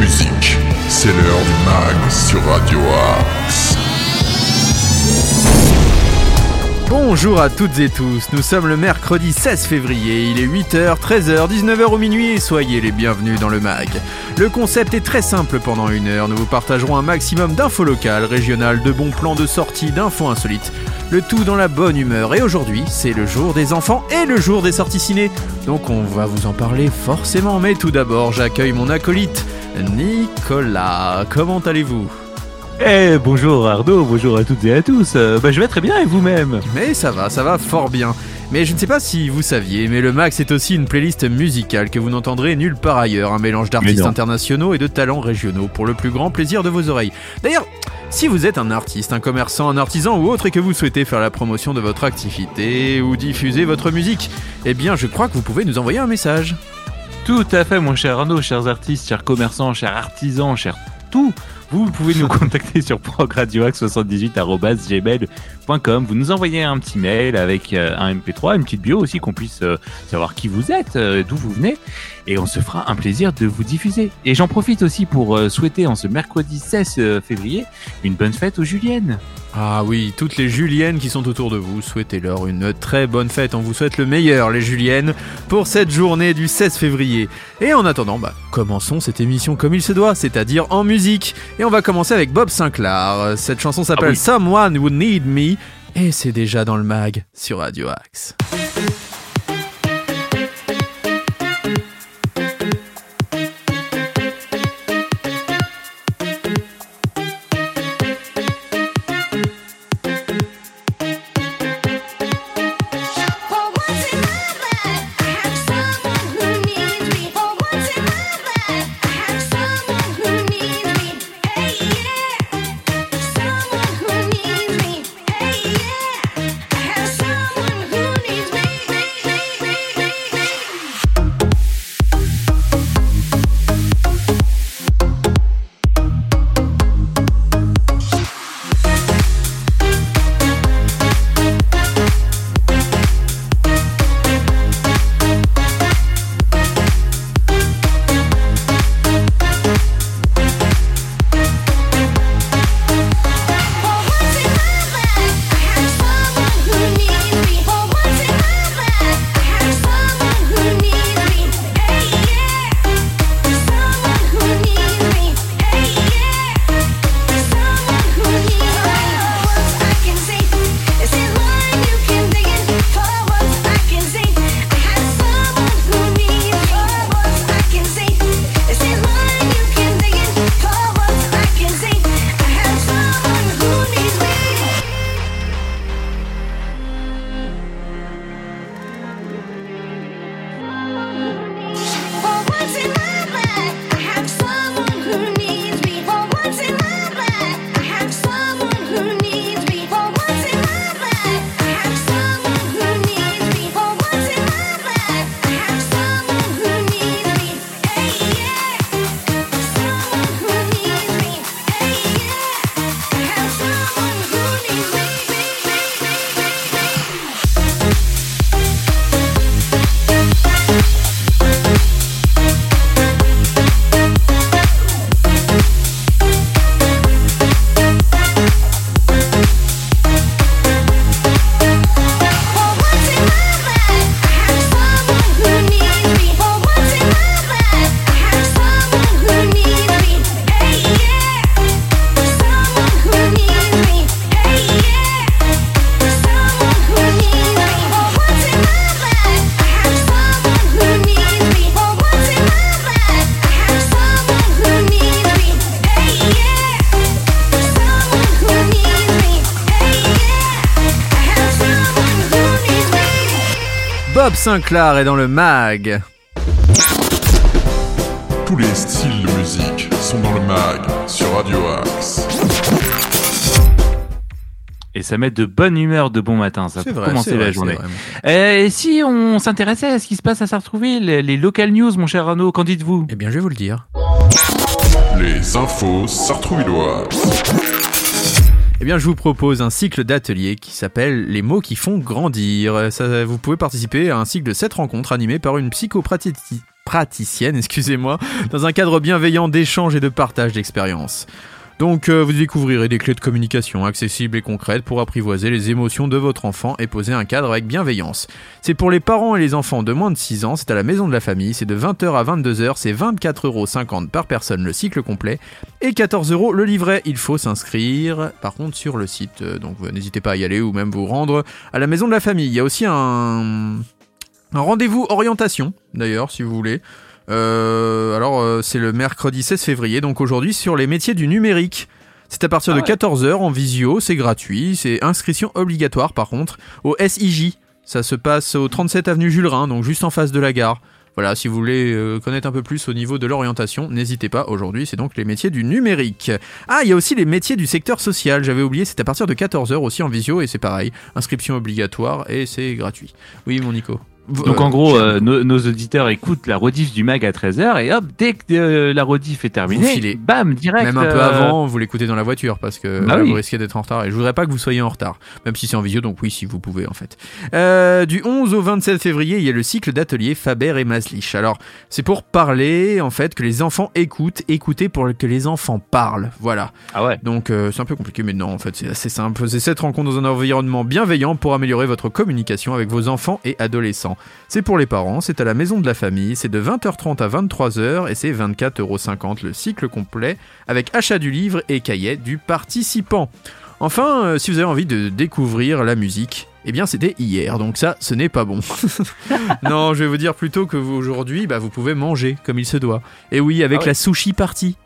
musique. C'est l'heure du mag sur Radio Axe. Bonjour à toutes et tous, nous sommes le mercredi 16 février, il est 8h, 13h, 19h au minuit et soyez les bienvenus dans le MAG. Le concept est très simple pendant une heure, nous vous partagerons un maximum d'infos locales, régionales, de bons plans de sortie, d'infos insolites. Le tout dans la bonne humeur et aujourd'hui c'est le jour des enfants et le jour des sorties ciné. Donc on va vous en parler forcément, mais tout d'abord j'accueille mon acolyte, Nicolas. Comment allez-vous? Eh bonjour Arnaud, bonjour à toutes et à tous. Euh, bah, je vais très bien et vous-même? Mais ça va, ça va fort bien. Mais je ne sais pas si vous saviez, mais le Max est aussi une playlist musicale que vous n'entendrez nulle part ailleurs, un mélange d'artistes internationaux et de talents régionaux pour le plus grand plaisir de vos oreilles. D'ailleurs, si vous êtes un artiste, un commerçant, un artisan ou autre et que vous souhaitez faire la promotion de votre activité ou diffuser votre musique, eh bien je crois que vous pouvez nous envoyer un message. Tout à fait mon cher Arnaud, chers artistes, chers commerçants, chers artisans, chers tout vous pouvez nous contacter sur progradioax78.gmail.com. Vous nous envoyez un petit mail avec euh, un MP3, une petite bio aussi, qu'on puisse euh, savoir qui vous êtes, euh, d'où vous venez. Et on se fera un plaisir de vous diffuser. Et j'en profite aussi pour souhaiter en ce mercredi 16 février une bonne fête aux Juliennes. Ah oui, toutes les Juliennes qui sont autour de vous, souhaitez-leur une très bonne fête. On vous souhaite le meilleur, les Juliennes, pour cette journée du 16 février. Et en attendant, bah, commençons cette émission comme il se doit, c'est-à-dire en musique. Et on va commencer avec Bob Sinclair. Cette chanson s'appelle ah Someone Who Need Me, et c'est déjà dans le mag sur Radio Axe. Sinclair est dans le mag. Tous les styles de musique sont dans le mag sur Radio Axe. Et ça met de bonne humeur de bon matin, ça peut commencer la journée. Et si on s'intéressait à ce qui se passe à Sartrouville, les local news, mon cher Arnaud, qu'en dites-vous? Eh bien, je vais vous le dire. Les infos sartrouvilloises. Eh bien, je vous propose un cycle d'ateliers qui s'appelle Les mots qui font grandir. Vous pouvez participer à un cycle de 7 rencontres animées par une psychopraticien praticienne, excusez-moi, dans un cadre bienveillant d'échange et de partage d'expériences. Donc euh, vous découvrirez des clés de communication accessibles et concrètes pour apprivoiser les émotions de votre enfant et poser un cadre avec bienveillance. C'est pour les parents et les enfants de moins de 6 ans, c'est à la maison de la famille, c'est de 20h à 22h, c'est 24,50€ par personne le cycle complet et 14€ le livret. Il faut s'inscrire par contre sur le site, euh, donc n'hésitez pas à y aller ou même vous rendre à la maison de la famille. Il y a aussi un, un rendez-vous orientation d'ailleurs si vous voulez. Euh, alors, euh, c'est le mercredi 16 février, donc aujourd'hui, sur les métiers du numérique. C'est à partir Ah de ouais. 14h en visio, c'est gratuit, c'est inscription obligatoire par contre, au SIJ. Ça se passe au 37 avenue Jules Rhin, donc juste en face de la gare. Voilà, si vous voulez euh, connaître un peu plus au niveau de l'orientation, n'hésitez pas. Aujourd'hui, c'est donc les métiers du numérique. Ah, il y a aussi les métiers du secteur social. J'avais oublié, c'est à partir de 14h aussi en visio et c'est pareil. Inscription obligatoire et c'est gratuit. Oui, mon Nico. Donc Euh, en gros, Pierre. euh, nos, nos auditeurs écoutent la rediff du mag à 13h et hop, dès que euh, la rediff est terminée, Vous filez. bam, direct. Même un peu euh, avant, vous l'écoutez dans la voiture parce que Bah oui. vous risquez d'être en retard. Et je voudrais pas que vous soyez en retard, même si c'est en visio, donc oui, si vous pouvez en fait. Euh, du 11 au 27 février, il y a le cycle d'ateliers Faber et Maslich. Alors, c'est pour parler en fait que les enfants écoutent, écouter pour que les enfants parlent. Voilà. Ah ouais. Donc euh, c'est un peu compliqué, mais non, en fait, c'est assez simple. C'est cette rencontre dans un environnement bienveillant pour améliorer votre communication avec vos enfants et adolescents. C'est pour les parents, c'est à la maison de la famille, c'est de 20h30 à 23h et c'est 24,50€ le cycle complet avec achat du livre et cahier du participant. Enfin, euh, si vous avez envie de découvrir la musique, eh bien c'était hier, donc ça, ce n'est pas bon. non, je vais vous dire plutôt que vous aujourd'hui, bah, vous pouvez manger comme il se doit. Et oui, avec Ah ouais. la sushi party.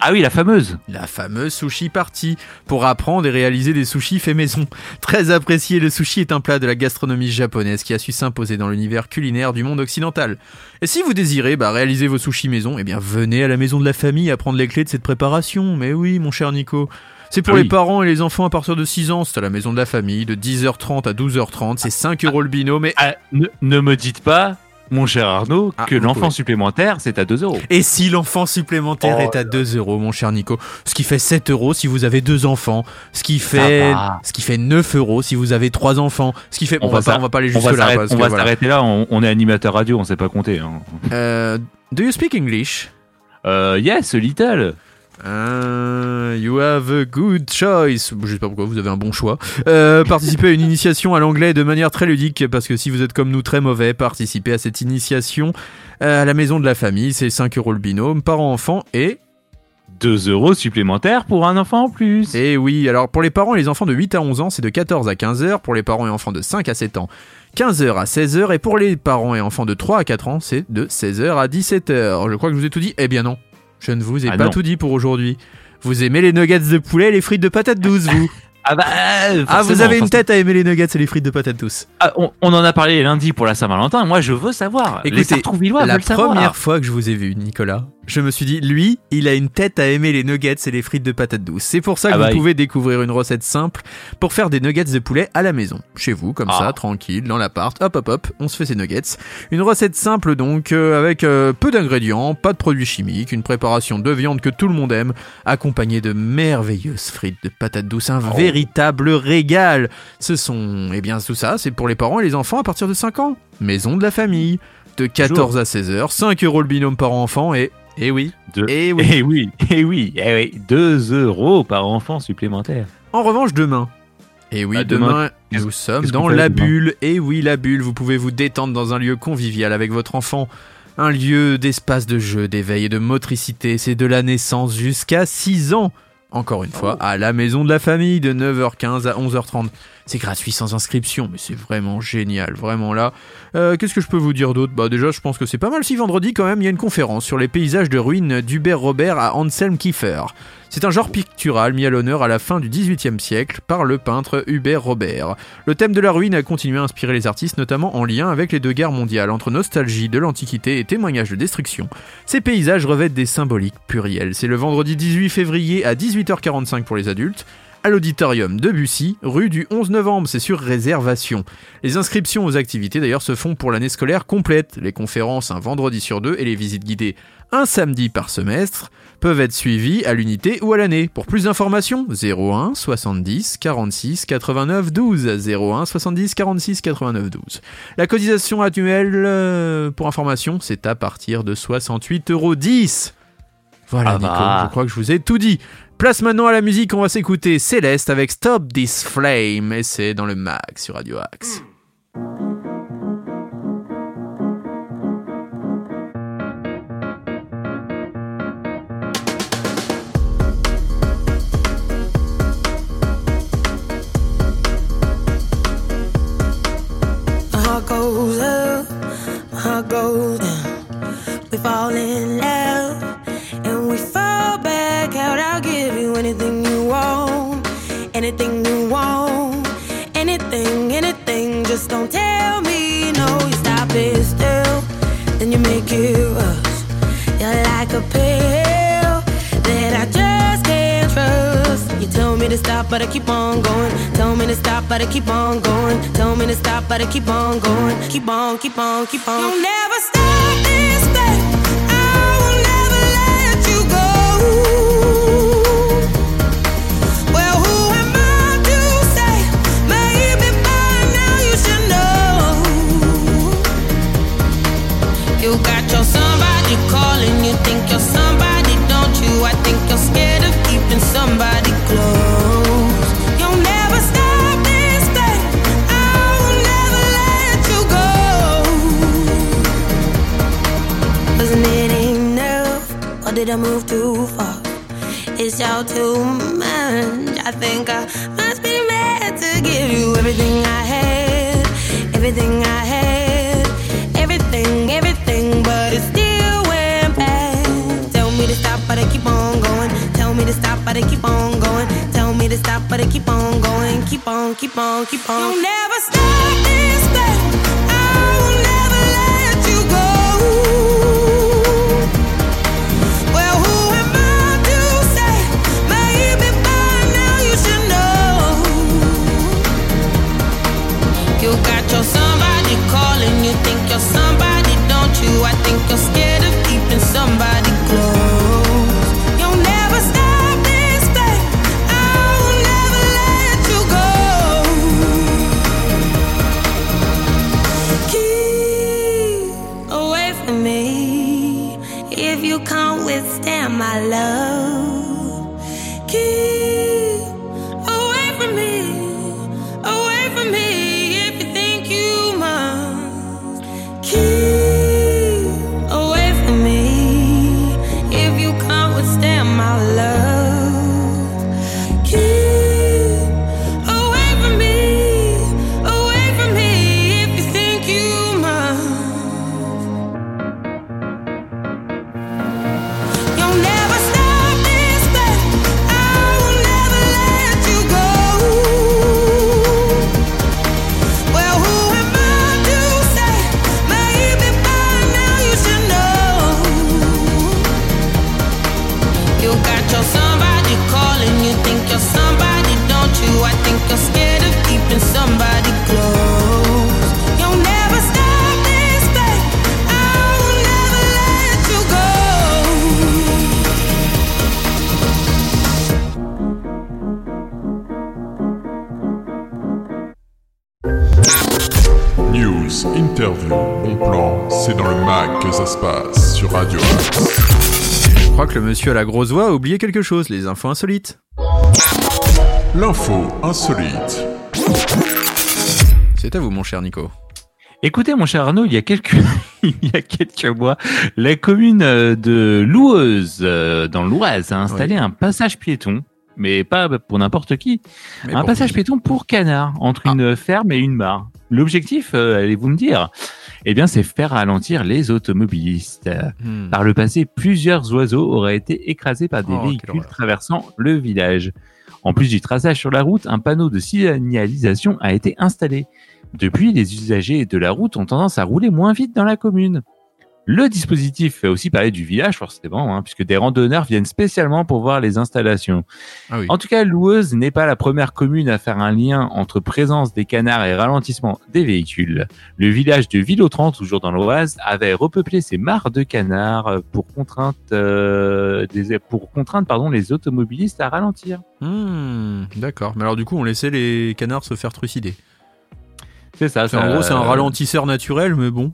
Ah oui, la fameuse. La fameuse sushi party pour apprendre et réaliser des sushis faits maison. Très apprécié, le sushi est un plat de la gastronomie japonaise qui a su s'imposer dans l'univers culinaire du monde occidental. Et si vous désirez bah, réaliser vos sushis maison, eh bien venez à la maison de la famille apprendre les clés de cette préparation. Mais oui, mon cher Nico. C'est pour Ah les parents et les enfants à partir de 6 ans, c'est à la maison de la famille, de 10h30 à 12h30, c'est 5 euros le binôme. Et, Ah, ne, ne me dites pas, mon cher Arnaud, Ah, que l'enfant pouvez. supplémentaire, c'est à 2 euros. et si l'enfant supplémentaire Oh est à 2 euros, mon cher Nico, ce qui fait 7 euros si vous avez deux enfants, ce qui fait, ce qui fait 9 euros si vous avez trois enfants, ce qui fait, On on, va pas, on va pas aller On jusque va là s'arrêter- parce on que va voilà. s'arrêter là, on, on est animateur radio, on sait pas compter. hein. Euh, do you speak English? Euh, yes, little. Euh, you have a good choice. Je sais pas pourquoi, vous avez un bon choix. Euh, participez à une initiation à l'anglais de manière très ludique, parce que si vous êtes comme nous très mauvais, participez à cette initiation à la maison de la famille. C'est 5 euros le binôme, parents-enfants et 2 euros supplémentaires pour un enfant en plus. Et oui, alors pour les parents et les enfants de 8 à 11 ans, c'est de 14 à 15 heures. Pour les parents et enfants de 5 à 7 ans, 15 heures à 16 heures. Et pour les parents et enfants de 3 à 4 ans, c'est de 16 heures à 17 heures. Je crois que je vous ai tout dit. Eh bien non, je ne vous ai Ah pas non. tout dit pour aujourd'hui. Vous aimez les nuggets de poulet et les frites de patates douces, vous? Ah bah, euh, Ah, vous avez une tête à aimer les nuggets et les frites de patates douces. Ah, on, on en a parlé lundi pour la Saint-Valentin. Moi, je veux savoir. les Écoutez, Sartrouvillois La savoir. première fois que je vous ai vu, Nicolas, je me suis dit, lui, il a une tête à aimer les nuggets et les frites de patates douces. C'est pour ça que Ah vous bah, il- pouvez découvrir une recette simple pour faire des nuggets de poulet à la maison. Chez vous, comme Ah. ça, tranquille, dans l'appart, hop hop hop, on se fait ces nuggets. Une recette simple donc, euh, avec euh, peu d'ingrédients, pas de produits chimiques, une préparation de viande que tout le monde aime, accompagnée de merveilleuses frites de patates douces, un Oh. véritable régal. Ce sont, eh bien tout ça, c'est pour les parents et les enfants à partir de 5 ans. Maison de la famille. De 14 à 16 heures, 5 euros le binôme par enfant et, et oui, Deux. et oui. Eh oui, eh oui, eh oui, 2 euros par enfant supplémentaire. En revanche, demain. Et oui, Ah, demain, demain, nous sommes dans la bulle. Et oui, la bulle, vous pouvez vous détendre dans un lieu convivial avec votre enfant. Un lieu d'espace de jeu, d'éveil et de motricité. C'est de la naissance jusqu'à 6 ans. Encore une fois, à la maison de la famille, de 9h15 à 11h30. C'est gratuit sans inscription, mais c'est vraiment génial, vraiment là. Euh, Qu'est-ce que je peux vous dire d'autre? Bah déjà, je pense que c'est pas mal si vendredi quand même, il y a une conférence sur les paysages de ruines d'Hubert Robert à Anselm Kiefer. C'est un genre pictural mis à l'honneur à la fin du XVIIIe siècle par le peintre Hubert Robert. Le thème de la ruine a continué à inspirer les artistes, notamment en lien avec les deux guerres mondiales, entre nostalgie de l'Antiquité et témoignage de destruction. Ces paysages revêtent des symboliques plurielles. C'est le vendredi 18 février à 18h45 pour les adultes, à l'auditorium de Bussy, rue du 11 novembre, c'est sur réservation. Les inscriptions aux activités d'ailleurs se font pour l'année scolaire complète, les conférences un vendredi sur deux et les visites guidées un samedi par semestre peuvent être suivies à l'unité ou à l'année. Pour plus d'informations, 01 70 46 89 12 01 70 46 89 12. La cotisation annuelle euh, pour information, c'est à partir de 68,10 euros. Voilà, Ah Nico, bah. je crois que je vous ai tout dit. Place maintenant à la musique, on va s'écouter Céleste avec Stop This Flame, et c'est dans le mag sur Radio Axe. Anything you want, anything, anything. Just don't tell me no. You stop it still, then you make it rush. You're like a pill that I just can't trust. You tell me to stop, but I keep on going. Tell me to stop, but I keep on going. Tell me to stop, but I keep on going. Keep on, keep on, keep on. You'll never stop this thing. I will on, le monsieur à la grosse voix a oublié quelque chose, les infos insolites. L'info insolite. C'est à vous, mon cher Nico. Écoutez, mon cher Arnaud, il y a quelques, il y a quelques mois, la commune euh, de Loueuse, euh, dans l'Oise, a installé un passage piéton, mais pas pour n'importe qui, Mais un passage qui piéton pour canard, entre Ah. une ferme et une mare. L'objectif, euh, allez-vous me dire, eh bien, c'est faire ralentir les automobilistes. Hmm. Par le passé, plusieurs oiseaux auraient été écrasés par des Oh, véhicules traversant le village. En plus du traçage sur la route, un panneau de signalisation a été installé. Depuis, les usagers de la route ont tendance à rouler moins vite dans la commune. Le dispositif fait aussi parler du village, forcément, hein, puisque des randonneurs viennent spécialement pour voir les installations. Ah oui. En tout cas, Loueuse n'est pas la première commune à faire un lien entre présence des canards et ralentissement des véhicules. Le village de Villotran, toujours dans l'Oise, avait repeuplé ses mares de canards pour contrainte, euh, des, pour contraindre pardon, les automobilistes à ralentir. Hmm, D'accord. Mais alors du coup, on laissait les canards se faire trucider. C'est ça. C'est- ça- En gros, c'est un ralentisseur naturel, mais bon.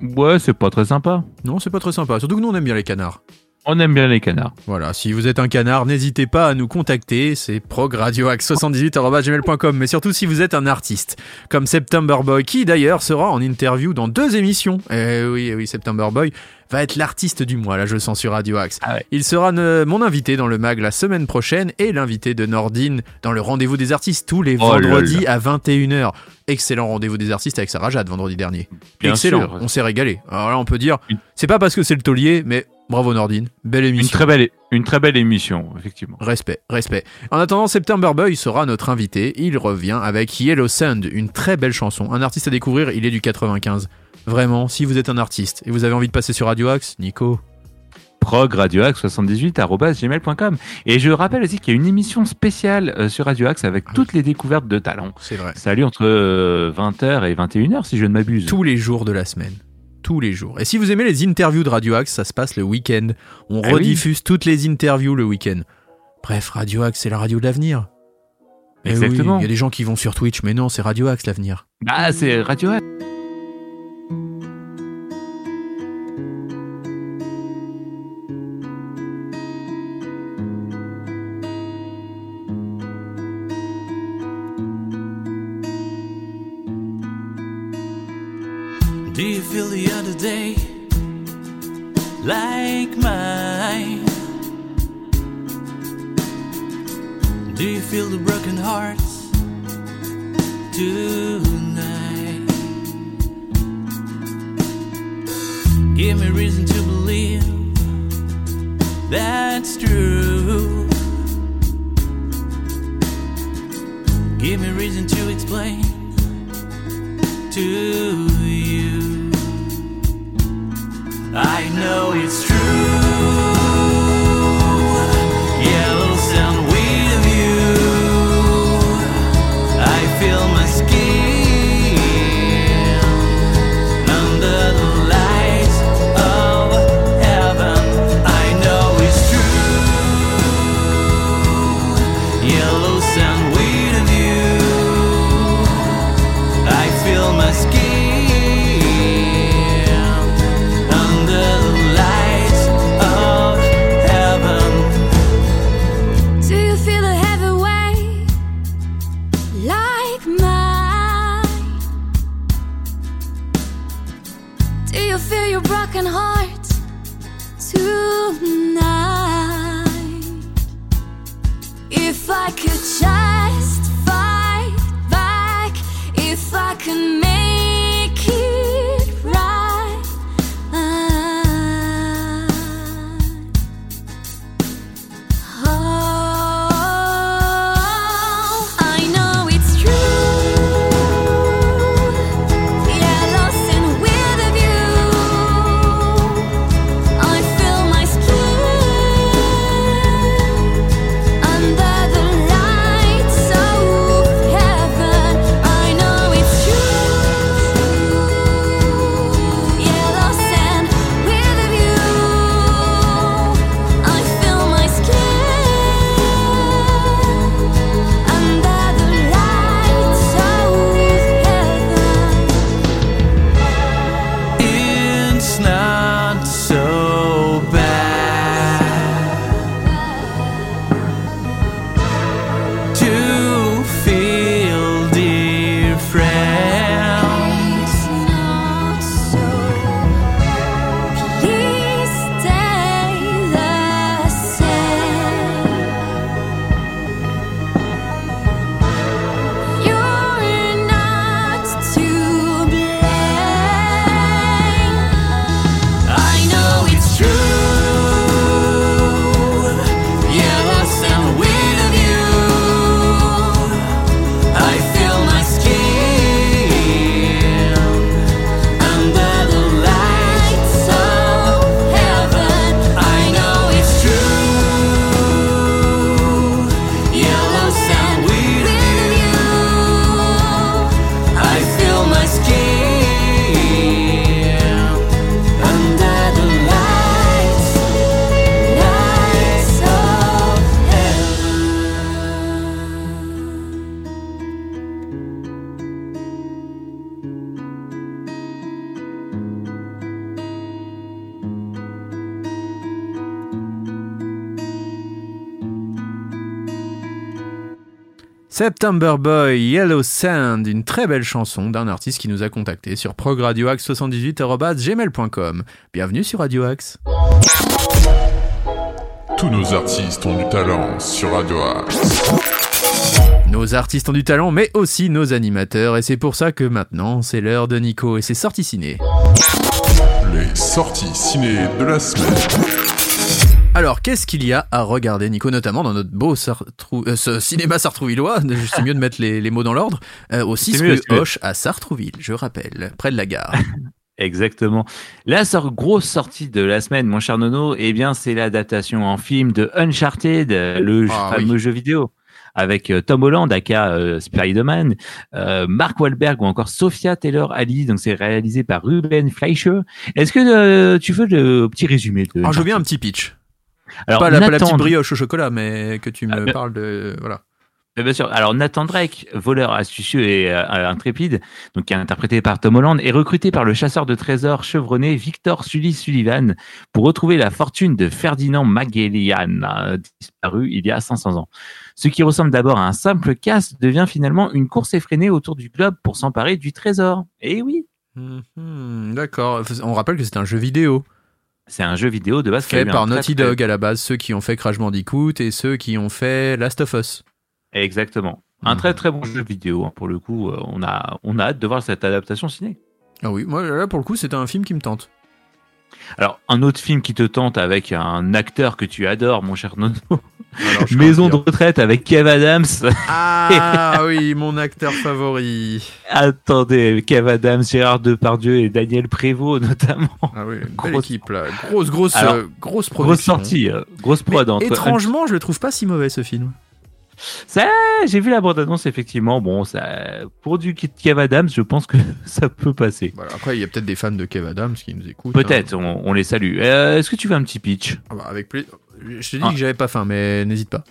Ouais, c'est pas très sympa. Non, c'est pas très sympa. Surtout que nous, on aime bien les canards. On aime bien les canards. Voilà, si vous êtes un canard, n'hésitez pas à nous contacter, c'est progradioax78.com, mais surtout si vous êtes un artiste, comme September Boy, qui d'ailleurs sera en interview dans deux émissions. Eh oui, eh oui, September Boy va être l'artiste du mois, là je le sens sur Radio Axe. Ah ouais. Il sera ne- mon invité dans le mag la semaine prochaine et l'invité de Nordine dans le rendez-vous des artistes tous les Oh vendredis à 21h. Excellent rendez-vous des artistes avec Sarah Jade vendredi dernier. Bien Excellent, sûr. on s'est régalé. Alors là on peut dire, c'est pas parce que c'est le taulier, mais bravo Nordine, belle Une émission. très belle, une très belle émission, effectivement. Respect, respect. En attendant, September Boy sera notre invité. Il revient avec Yellow Sand, une très belle chanson. Un artiste à découvrir, il est du 95. Vraiment, si vous êtes un artiste et vous avez envie de passer sur Radio Axe, Nico. progradioax78.gmail.com Et je rappelle aussi qu'il y a une émission spéciale euh, sur Radio Axe avec toutes les découvertes de talents. C'est vrai. Lieu entre euh, 20h et 21h si je ne m'abuse. Tous les jours de la semaine. Tous les jours. Et si vous aimez les interviews de Radio Axe, ça se passe le week-end. On Ah oui. rediffuse toutes les interviews le week-end. Bref, Radio Axe, c'est la radio de l'avenir. Eh oui, Exactement. Il y a des gens qui vont sur Twitch, mais non, c'est Radio Axe l'avenir. Ah, c'est Radio Axe. Other day like mine? Do you feel the broken hearts tonight? Give me reason to believe that's true. Give me reason to explain to. I know it's true. September Boy, Yellow Sand, une très belle chanson d'un artiste qui nous a contacté sur progradioaxe78.gmail.com. Bienvenue sur Radio Axe. Tous nos artistes ont du talent sur Radio Axe. Nos artistes ont du talent, mais aussi nos animateurs, et c'est pour ça que maintenant, c'est l'heure de Nico et ses sorties ciné. Les sorties ciné de la semaine. Alors, qu'est-ce qu'il y a à regarder, Nico, notamment dans notre beau Sartrou- euh, ce cinéma sartrouvillois? C'est mieux de mettre les, les mots dans l'ordre. Euh, au 6 C'est mieux, rue. Hoche à Sartrouville, je rappelle, près de la gare. Exactement. La grosse sortie de la semaine, mon cher Nono, eh bien, c'est l'adaptation en film de Uncharted, le Ah, fameux oui. jeu vidéo. Avec euh, Tom Holland, aka euh, Spider-Man, euh, Mark Wahlberg ou encore Sophia Taylor-Ali. Donc, c'est réalisé par Ruben Fleischer. Est-ce que euh, tu veux le petit résumé de Alors, je veux bien un petit pitch. Alors, pas, la, pas la Nathan- petite brioche au chocolat, mais que tu me Ah, parles de... Voilà. Bien sûr. Alors Nathan Drake, voleur astucieux et euh, intrépide, donc qui est interprété par Tom Holland, est recruté par le chasseur de trésors chevronné Victor Sully Sullivan pour retrouver la fortune de Ferdinand Magellan, euh, disparu il y a 500 ans. Ce qui ressemble d'abord à un simple casse devient finalement une course effrénée autour du globe pour s'emparer du trésor. Et oui, Mhm, D'accord. On rappelle que c'est un jeu vidéo c'est un jeu vidéo de base fait par Naughty Dog à la base, ceux qui ont fait Crash Bandicoot et ceux qui ont fait Last of Us. Exactement. Un Mhm. très très bon jeu vidéo. hein. Pour le coup, euh, on a on a hâte de voir cette adaptation ciné. Ah oui, moi là pour le coup c'était un film qui me tente. Alors, un autre film qui te tente avec un acteur que tu adores, mon cher Nono. Alors, Maison de retraite avec Kev Adams. Ah oui, mon acteur favori. Attendez, Kev Adams, Gérard Depardieu et Daniel Prévost notamment. Ah oui, une belle Grosse- équipe là. Grosse, grosse, Alors, euh, grosse Grosse sortie, euh, grosse prod Mais étrangement, je le trouve pas si mauvais ce film. Ça, j'ai vu la bande-annonce effectivement. Bon, ça, pour du Kev Adams, je pense que ça peut passer. Voilà, après, il y a peut-être des fans de Kev Adams qui nous écoutent. Peut-être, hein. on, on les salue. Euh, Est-ce que tu veux un petit pitch? Ah bah, avec plaisir. Je t'ai dit Ah. que j'avais pas faim, mais n'hésite pas.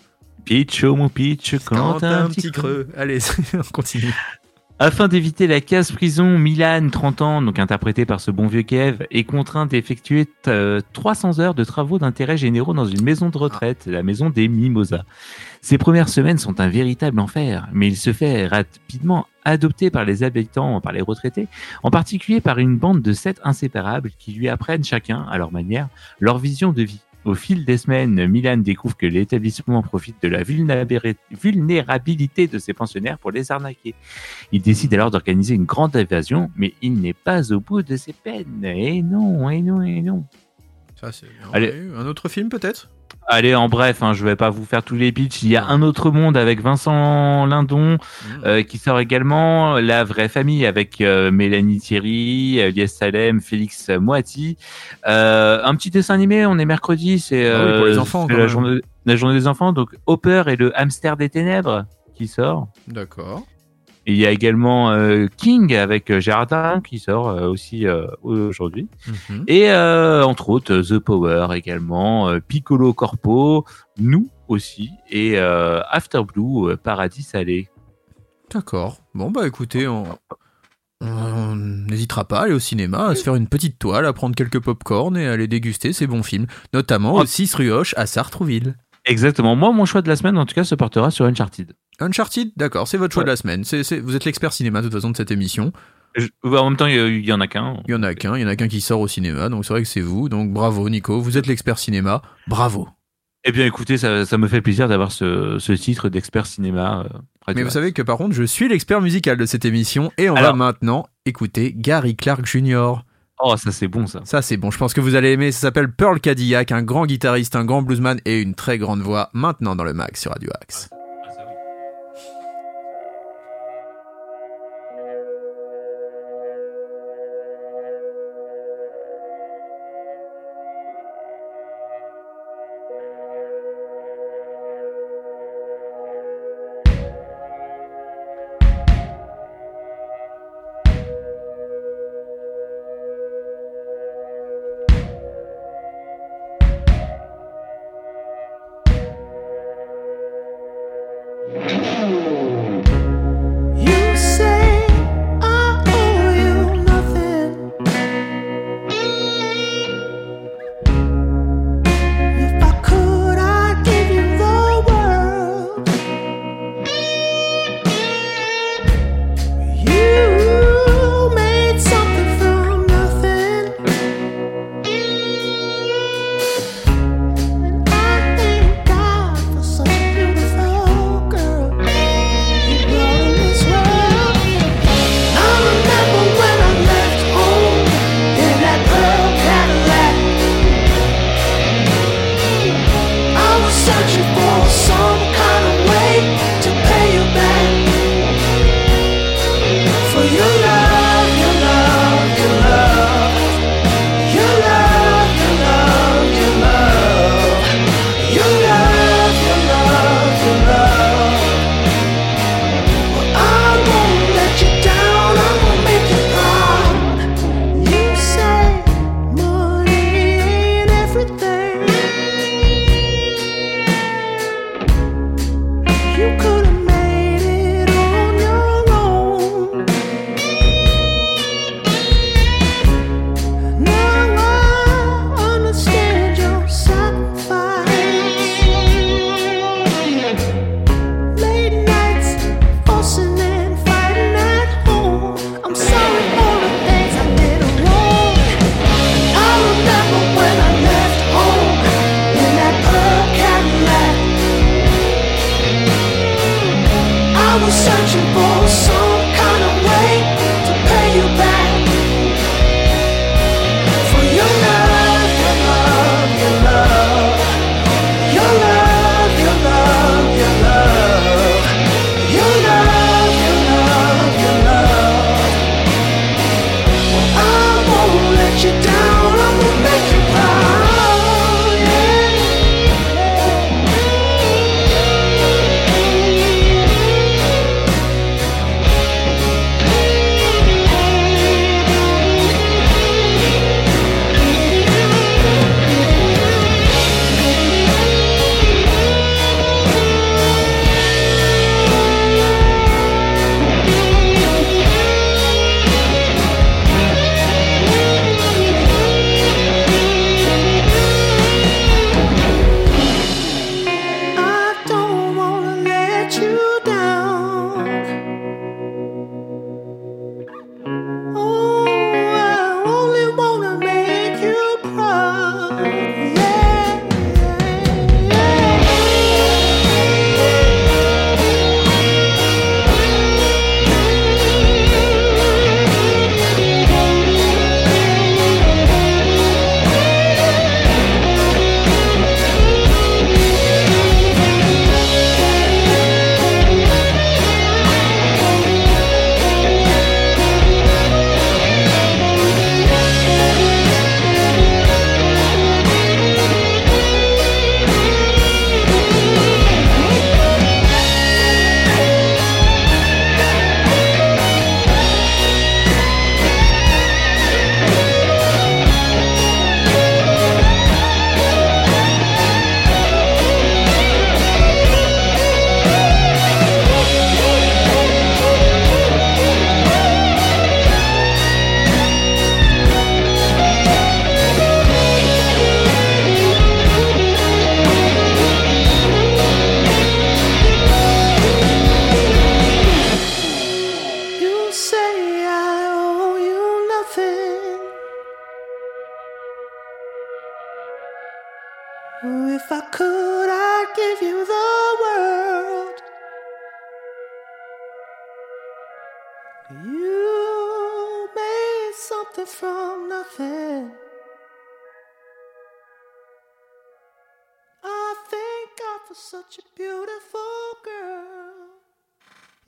Pitch, oh mon pitch, quand, t'as un petit creux. Allez, on continue. Afin d'éviter la case prison, Milan, 30 ans, donc interprété par ce bon vieux Kev, est contraint d'effectuer euh, 300 heures de travaux d'intérêt généraux dans une maison de retraite, la maison des Mimosas. Ses premières semaines sont un véritable enfer, mais il se fait rapidement adopter par les habitants, par les retraités, en particulier par une bande de sept inséparables qui lui apprennent chacun, à leur manière, leur vision de vie. Au fil des semaines, Milan découvre que l'établissement profite de la vulnérabili- vulnérabilité de ses pensionnaires pour les arnaquer. Il décide alors d'organiser une grande invasion, mais il n'est pas au bout de ses peines. Et non, et non, et non. Ça, c'est Un autre film peut-être? Allez, en bref, hein, je vais pas vous faire tous les pitchs. Il y a un autre monde avec Vincent Lindon Mmh. euh, qui sort également. La vraie famille avec euh, Mélanie Thierry, Elias Salem, Félix Moati. Euh, un petit dessin animé. On est mercredi. C'est Ah oui, pour les enfants, c'est quand la même. journée, la journée des enfants. Donc Hopper et le hamster des ténèbres qui sort. D'accord. Il y a également euh, King avec euh, Gérard Darrin qui sort euh, aussi euh, aujourd'hui. Mhm. Et euh, entre autres The Power également, euh, Piccolo Corpo, nous aussi, et euh, After Blue, euh, Paradis Salé. D'accord. Bon, bah écoutez, on n'hésitera pas à aller au cinéma, à se faire une petite toile, à prendre quelques pop-corn et à aller déguster ces bons films, notamment Oh. au 6 rue Hoche à Sartrouville. Exactement. Moi, mon choix de la semaine, en tout cas, se portera sur Uncharted. Uncharted, d'accord, c'est votre choix Ouais. de la semaine. Vous êtes l'expert cinéma de toute façon de cette émission. Je- en même temps, il y, en a qu'un. Il y en a qu'un, il y en a qu'un qui sort au cinéma, donc c'est vrai que c'est vous. Donc bravo Nico, vous êtes l'expert cinéma, bravo. Eh bien, écoutez, ça, ça me fait plaisir d'avoir ce, ce titre d'expert cinéma. euh, Mais vous savez que par contre, je suis l'expert musical de cette émission et on va maintenant écouter Gary Clark Jr. Oh, ça c'est bon ça. Ça c'est bon, je pense que vous allez aimer. Ça s'appelle Pearl Cadillac, un grand guitariste, un grand bluesman et une très grande voix. Maintenant dans le mag sur Radio Axe.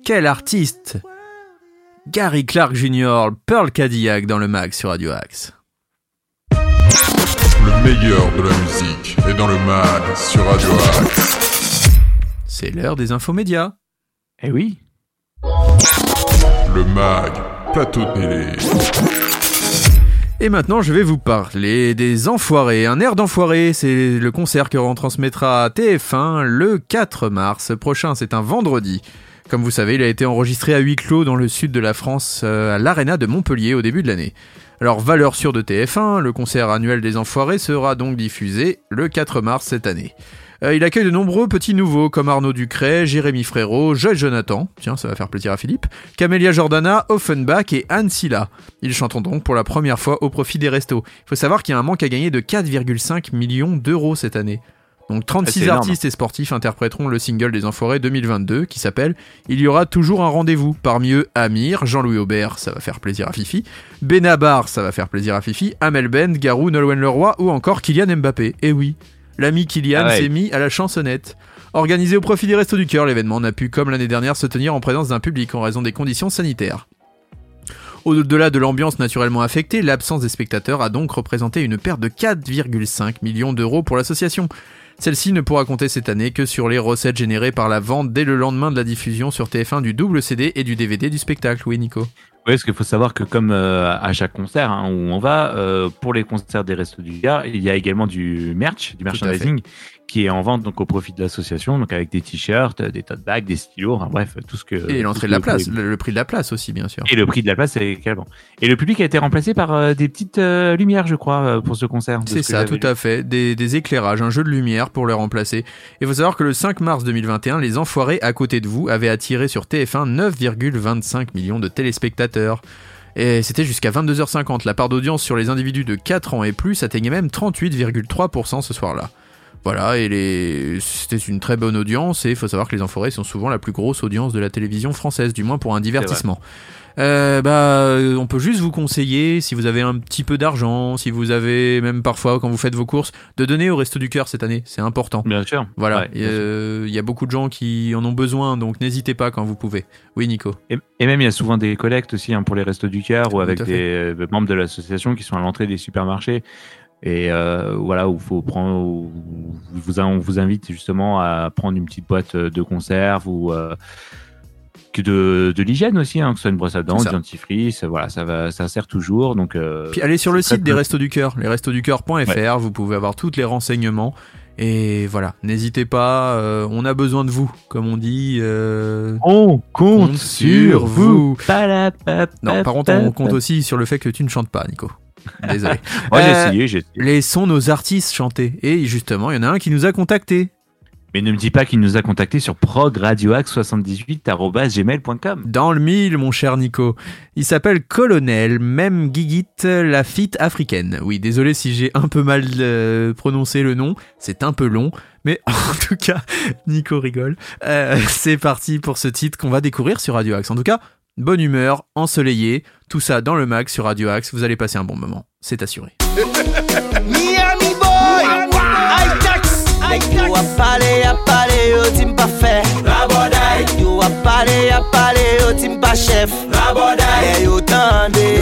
Quel artiste? Gary Clark Jr., Pearl Cadillac dans le mag sur Radio Axe. Le meilleur de la musique est dans le mag sur Radio Axe. C'est l'heure des infomédias. Eh oui. Le mag, plateau télé. Et maintenant, je vais vous parler des Enfoirés. Un air d'enfoiré, c'est le concert que retransmettra TF1 le 4 mars prochain. C'est un vendredi. Comme vous savez, il a été enregistré à huis clos dans le sud de la France, euh, à l'Arena de Montpellier au début de l'année. Alors, valeur sûre de TF1, le concert annuel des Enfoirés sera donc diffusé le 4 mars cette année. Euh, il accueille de nombreux petits nouveaux comme Arnaud Ducret, Jérémy Frérot, Joël Jonathan, tiens ça va faire plaisir à Philippe, Camélia Jordana, Offenbach et Anne Silla. Ils chanteront donc pour la première fois au profit des restos. Il faut savoir qu'il y a un manque à gagner de 4,5 millions d'euros cette année. Donc Ah, 36 c'est énorme. artistes et sportifs interpréteront le single des Enfoirés 2022 qui s'appelle Il y aura toujours un rendez-vous. Parmi eux, Amir, Jean-Louis Aubert, ça va faire plaisir à Fifi, Benabar, ça va faire plaisir à Fifi, Amel Ben, Garou, Nolwenn Leroy ou encore Kylian Mbappé. Et oui, l'ami Kylian Ah ouais. s'est mis à la chansonnette. Organisé au profit des Restos du Cœur, l'événement n'a pu, comme l'année dernière, se tenir en présence d'un public en raison des conditions sanitaires. Au-delà de l'ambiance naturellement affectée, l'absence des spectateurs a donc représenté une perte de 4,5 millions d'euros pour l'association. Celle-ci ne pourra compter cette année que sur les recettes générées par la vente dès le lendemain de la diffusion sur TF1 du double CD et du DVD du spectacle. Oui, Nico. Oui, parce qu'il faut savoir que comme euh, à chaque concert hein, où on va, euh, pour les concerts des Restos du Gard, il y a également du merch, du merchandising, qui est en vente donc au profit de l'association, donc avec des t-shirts, des tote bags, des stylos, bref, tout ce que. Et l'entrée de la place, le, le prix de la place aussi, bien sûr. Et le prix de la place également. Et le public a été remplacé par euh, des petites euh, lumières, je crois, euh, pour ce concert. C'est ce ça, tout à fait. Des, des éclairages, un jeu de lumière pour les remplacer. Il faut savoir que le 5 mars 2021, les Enfoirés à côté de vous avaient attiré sur TF1 9,25 millions de téléspectateurs. Et c'était jusqu'à 22h50. La part d'audience sur les individus de 4 ans et plus atteignait même 38,3% ce soir-là. Voilà, et les... c'était une très bonne audience, et il faut savoir que les Enfoirés sont souvent la plus grosse audience de la télévision française, du moins pour un divertissement. Euh, bah, on peut juste vous conseiller, si vous avez un petit peu d'argent, si vous avez même parfois quand vous faites vos courses, de donner au Resto du Cœur cette année, c'est important. Bien sûr. Voilà, Ouais, sûr. euh, il y a beaucoup de gens qui en ont besoin, donc n'hésitez pas quand vous pouvez. Oui, Nico. Et, et même il y a souvent des collectes aussi hein, pour les restos du cœur ou avec des euh, membres de l'association qui sont à l'entrée des supermarchés. Et euh, voilà, où faut prendre, où vous, on vous invite justement à prendre une petite boîte de conserve ou euh, que de, de l'hygiène aussi, hein, que ce soit une brosse à dents, du ça. dentifrice, voilà, ça va, ça sert toujours. Donc, euh, Puis allez sur le site des. Restos du Cœur, lesrestosducoeur.fr, vous pouvez avoir tous les renseignements. Et voilà, n'hésitez pas, euh, on a besoin de vous, comme on dit. euh, on compte compte sur vous. Palapap, Non, par contre, on compte aussi sur le fait que tu ne chantes pas, Nico. Désolé. Moi, j'ai Euh, essayé, j'ai essayé. Laissons nos artistes chanter. Et justement, il y en a un qui nous a contactés. Mais ne me dis pas qu'il nous a contacté sur progradioax78.gmail.com. Dans le mille, mon cher Nico. Il s'appelle Colonel, même Gigit, la fite africaine. Oui, désolé si j'ai un peu mal euh, prononcé le nom, c'est un peu long, mais en tout cas, Nico rigole. Euh, c'est parti pour ce titre qu'on va découvrir sur Radio Axe. En tout cas, bonne humeur, ensoleillé, tout ça dans le mag sur Radio Axe, vous allez passer un bon moment, c'est assuré. Miami boy, high tax, high tax. You a parler, a parler, yo tim pas fait. Rabodai. You a parler, a parler, yo tim pas chef. Rabodai. Yeah, yo tande,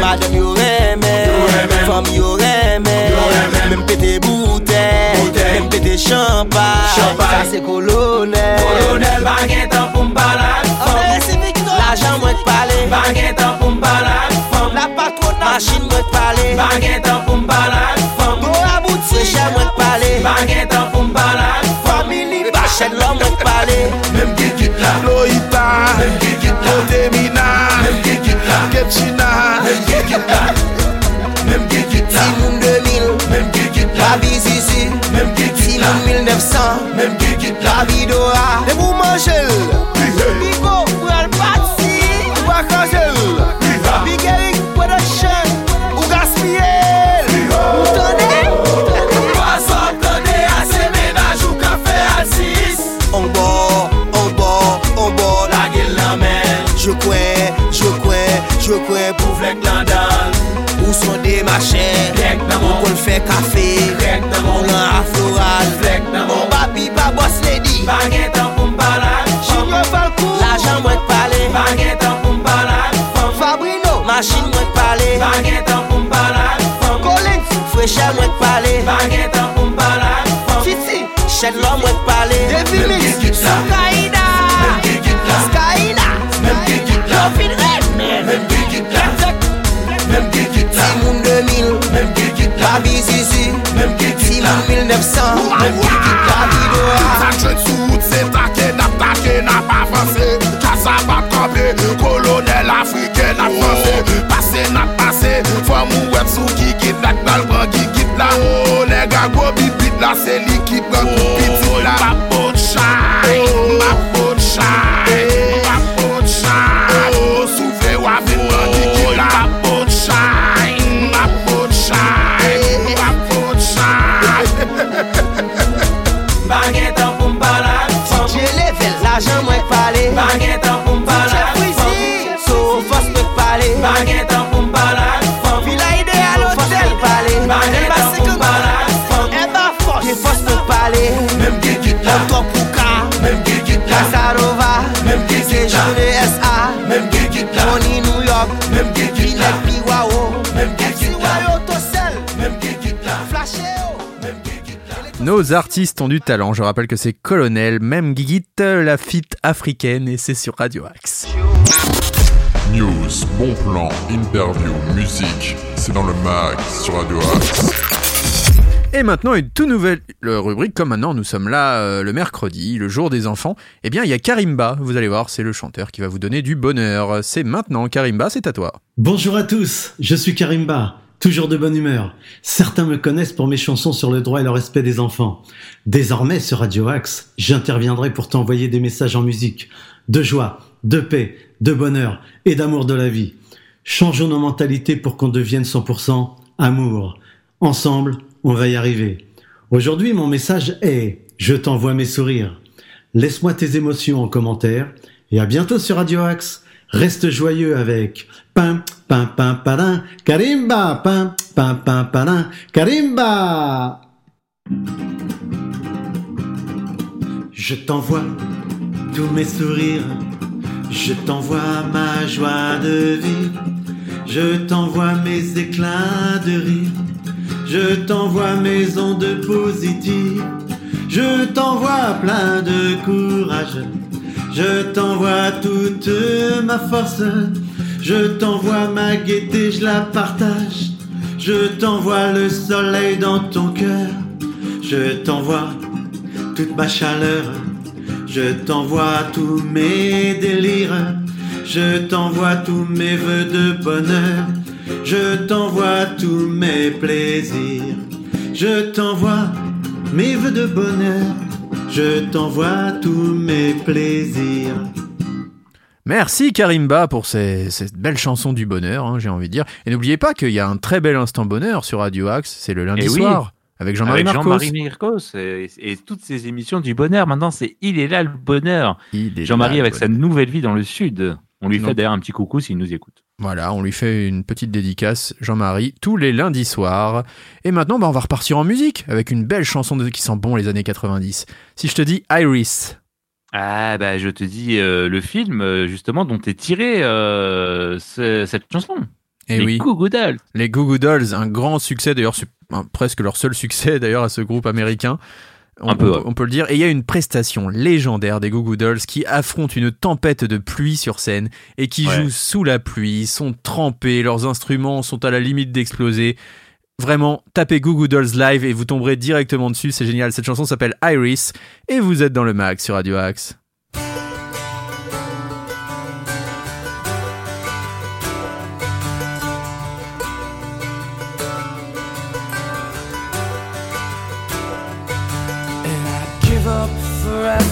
madame yo reme, femme yo reme, même pété bouteille, même pété champagne. Ça c'est colonel. Baguette. Bagen tan pou m'pala ak fam La patron nan machin mwen t'pale Bagen tan pou m'pala ak fam Go a bouti Sweche mwen t'pale Bagen tan pou m'pala ak fam Famili bachen lom mwen t'pale Mem ki kit la Loita Mem ki kit la Otemina Mem ki kit la Ketchina Mem ki kit la Mem ki kit la Timoun 2000 Mem ki kit la Babi Sisi Mem ki kit la Timoun 1900 Mem ki kit la Babi Do. fè kafe Flek nan moun. Moun an aforal Flek nan moun. Moun babi pa bos ledi Bagè tan pou mbalak Chim yo falkou L'ajan mwen kpale Bagè tan pou mbalak Fom Fabrino. Machin mwen kpale Bagè tan pou mbalak Fom Collins Fweche mwen kpale Bagè tan pou mbalak Fom Titi. Chen lò mwen kpale Devi Mix Soukay san Mwen pou ki kalido a Tak jen sou tse taken ap taken ap avanse Kasab ap kambe, kolonel Afriken ap panse Pase nap pase, fwa mou wep sou ki kit Lak balban ki kit la, o nega go bibit la Se li ki pran ki pitit la Nos artistes ont du talent. Je rappelle que c'est Colonel, même Gigit, la fit africaine, et c'est sur Radio Axe. News, bon plan, interview, musique, c'est dans le mag sur Radio Axe. Et maintenant, une toute nouvelle euh, rubrique. Comme maintenant, nous sommes là euh, le mercredi, le jour des enfants. Eh bien, il y a Karimba. Vous allez voir, c'est le chanteur qui va vous donner du bonheur. C'est maintenant, Karimba, c'est à toi. Bonjour à tous, je suis Karimba, toujours de bonne humeur. Certains me connaissent pour mes chansons sur le droit et le respect des enfants. Désormais, sur Radio Axe, j'interviendrai pour t'envoyer des messages en musique, de joie, de paix, de bonheur et d'amour de la vie. Changeons nos mentalités pour qu'on devienne 100% amour. Ensemble, on va y arriver. Aujourd'hui, mon message est Je t'envoie mes sourires. Laisse-moi tes émotions en commentaire et à bientôt sur Radio Axe. Reste joyeux avec pam pam pam padin karimba pam pam pam padin karimba. Je t'envoie tous mes sourires, je t'envoie ma joie de vivre, je t'envoie mes éclats de rire, je t'envoie mes ondes positives, je t'envoie plein de courage, je t'envoie toute ma force, je t'envoie ma gaieté, je la partage, je t'envoie le soleil dans ton cœur, je t'envoie toute ma chaleur. Je t'envoie tous mes délires. Je t'envoie tous mes voeux de bonheur. Je t'envoie tous mes plaisirs. Je t'envoie mes voeux de bonheur. Je t'envoie tous mes plaisirs. Merci Karimba pour ces, cette belle chanson du bonheur, hein, j'ai envie de dire. Et n'oubliez pas qu'il y a un très bel instant bonheur sur Radio Axe, c'est le lundi Eh oui. soir, avec Jean-Marie Marcos. Jean-Marie Mircos et, et toutes ces émissions du bonheur. Maintenant, c'est Il est là le bonheur. Jean-Marie avec sa nouvelle vie dans le sud. On lui Non. fait d'ailleurs un petit coucou s'il nous écoute. Voilà, on lui fait une petite dédicace, Jean-Marie, tous les lundis soirs. Et maintenant, bah, on va repartir en musique, avec une belle chanson de, qui sent bon les années 90. Si je te dis Iris, Ah bah je te dis euh, le film euh, justement dont est tiré euh, ce- cette chanson. eh Les oui, Goo Goo Dolls. les Goo Goo Dolls, un grand succès, d'ailleurs, presque leur seul succès d'ailleurs à ce groupe américain. On, Un peu, on- ouais. on peut le dire. Et il y a une prestation légendaire des Goo Goo Dolls qui affrontent une tempête de pluie sur scène et qui Ouais. jouent sous la pluie, sont trempés, leurs instruments sont à la limite d'exploser. Vraiment, tapez Goo Goo Dolls live et vous tomberez directement dessus, c'est génial. Cette chanson s'appelle Iris et vous êtes dans le mag sur Radio Axe.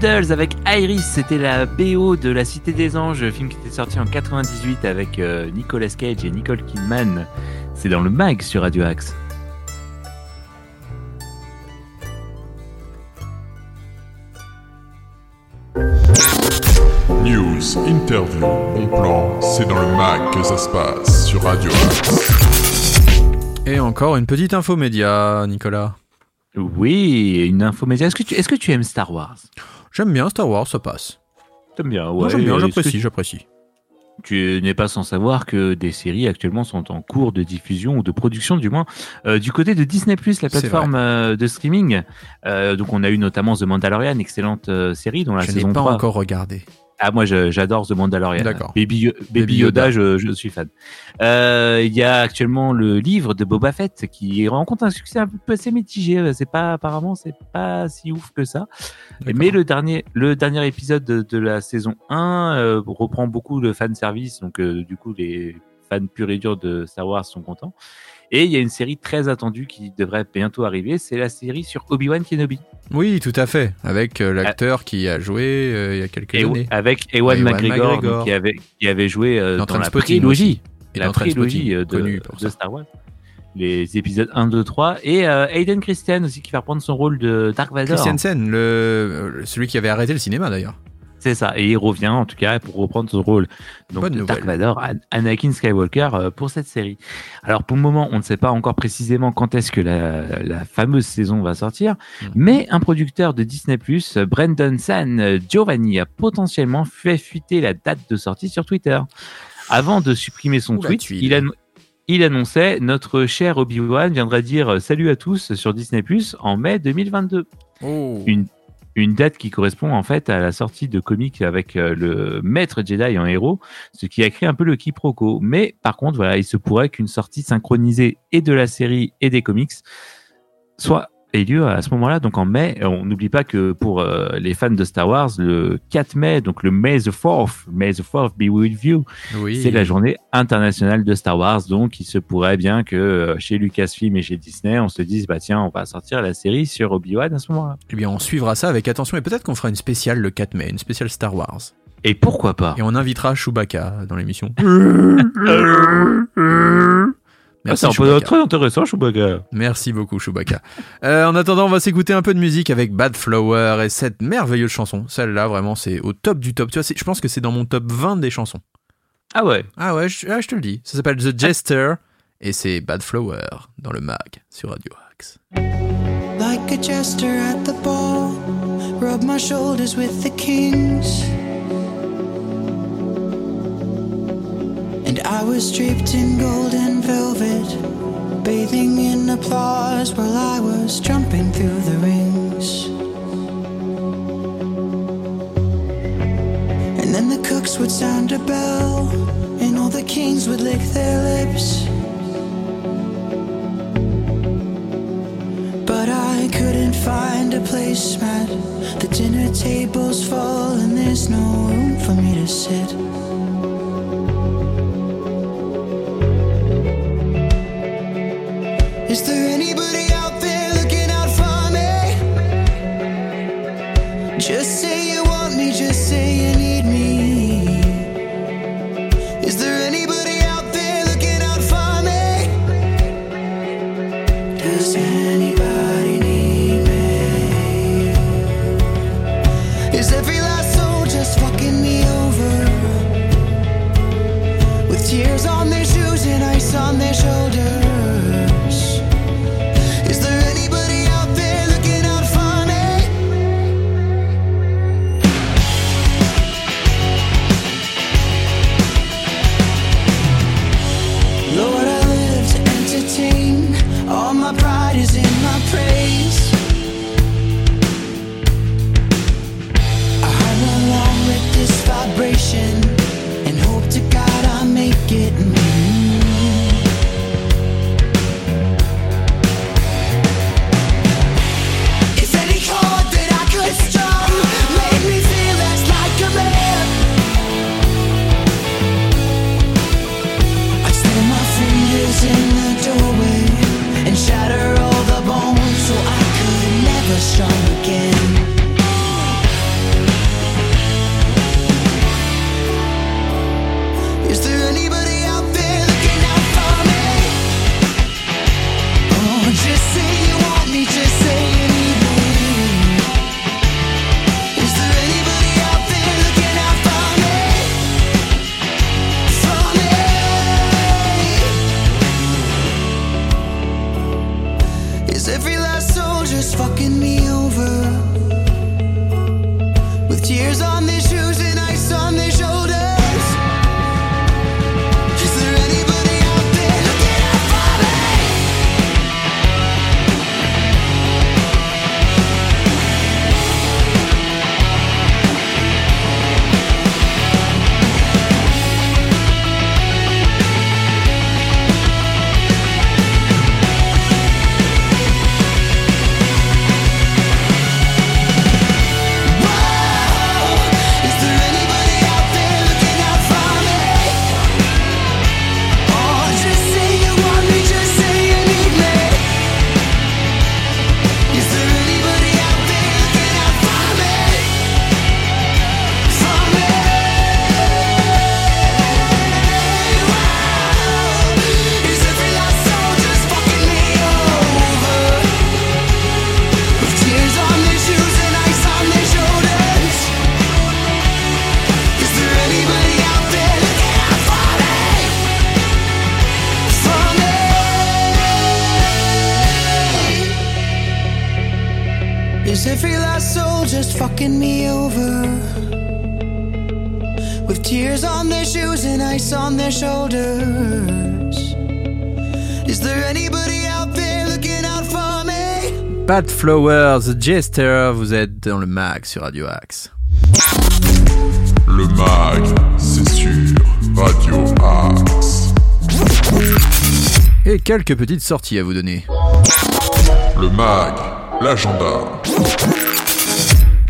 Goodles avec Iris, c'était la BO de La Cité des Anges, film qui était sorti en 98 avec euh, Nicolas Cage et Nicole Kidman. C'est dans le mag sur Radio Axe. News, interview, bon plan, c'est dans le mag que ça se passe sur Radio Axe. Et encore une petite info média, Nicolas. Oui, une info média. Est-ce que, tu, est-ce que tu aimes Star Wars? J'aime bien Star Wars, ça passe. T'aimes bien, ouais. j'aime bien, j'apprécie, j'apprécie. Tu n'es pas sans savoir que des séries actuellement sont en cours de diffusion ou de production, du moins euh, du côté de Disney+, la C'est plateforme euh, de streaming. Euh, donc on a eu notamment The Mandalorian, excellente série dont la Je n'ai saison pas 3. encore regardé. Ah moi j'adore The Mandalorian. D'accord. Baby, Baby Baby Yoda, Yoda. Je, je suis fan. Euh, Il y a actuellement le livre de Boba Fett qui rencontre un succès un peu assez mitigé. C'est pas apparemment c'est pas si ouf que ça. Mais le dernier, le dernier épisode de, de la saison 1 euh, reprend beaucoup de fan service, donc euh, du coup les fans purs et durs de Star Wars sont contents. Et il y a une série très attendue qui devrait bientôt arriver, c'est la série sur Obi-Wan Kenobi. Oui, tout à fait. Avec euh, l'acteur qui a joué euh, il y a quelques Et- années. avec Ewan Ewan McGregor, McGregor. donc, qui, avait, qui avait joué euh, Dans dans la prélogie, Et la euh, connu de, pour de. Star Wars. Les épisodes 1, 2, 3. Et euh, Hayden Christensen aussi qui va reprendre son rôle de Dark Vador. Christiansen, le, euh, celui qui avait arrêté le cinéma d'ailleurs. C'est ça. Et il revient en tout cas pour reprendre son rôle donc, de Dark. Vador, An- Anakin Skywalker euh, pour cette série. Alors pour le moment, on ne sait pas encore précisément quand est-ce que la, la fameuse saison va sortir, Mhm. mais un producteur de Disney+, Brendan San euh, Giovanni, a potentiellement fait fuiter la date de sortie sur Twitter. Avant de supprimer son tweet, il, anno- il annonçait notre cher Obi-Wan viendra dire euh, salut à tous sur Disney+, en mai 2022 Oh. une, une date qui correspond en fait à la sortie de comics avec euh, le maître Jedi en héros, ce qui a créé un peu le quiproquo. Mais par contre, voilà, il se pourrait qu'une sortie synchronisée et de la série et des comics soit ait lieu à ce moment-là, donc en mai. Et On n'oublie pas que pour euh, les fans de Star Wars, le 4 mai, donc le May the 4th, May the 4th be with you, Oui. c'est la journée internationale de Star Wars, donc il se pourrait bien que euh, chez Lucasfilm et chez Disney, on se dise, bah tiens, on va sortir la série sur Obi-Wan à ce moment-là. Eh bien, on suivra ça avec attention et peut-être qu'on fera une spéciale le 4 mai, une spéciale Star Wars. Et pourquoi pas? Et on invitera Chewbacca dans l'émission. Ah, c'est un peu très intéressant, Chewbacca. Merci beaucoup, Chewbacca. Euh, en attendant, on va s'écouter un peu de musique avec Bad Flower et cette merveilleuse chanson. Celle-là, vraiment, c'est au top du top. Tu vois, c'est- je pense que c'est dans mon top 20 des chansons. Ah ouais. Ah ouais, je, ah, je te le dis. Ça s'appelle The Jester et c'est Bad Flower dans le mag sur Radio Axe. Like a jester at the ball, rub my shoulders with the kings. And I was draped in golden velvet, bathing in applause while I was jumping through the rings. And then the cooks would sound a bell, and all the kings would lick their lips. But I couldn't find a placemat. The dinner table's full and there's no room for me to sit. Just say you want me, just say you Flowers, Jester, vous êtes dans le mag sur Radio Axe. Le mag, c'est sur Radio Axe. Et quelques petites sorties à vous donner. Le mag, l'agenda.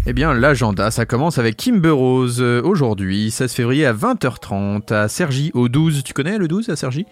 Eh bien, l'agenda, ça commence avec Kimber Rose euh, aujourd'hui, 16 février à 20h30 à Sergi, au 12. Tu connais le 12 à Sergi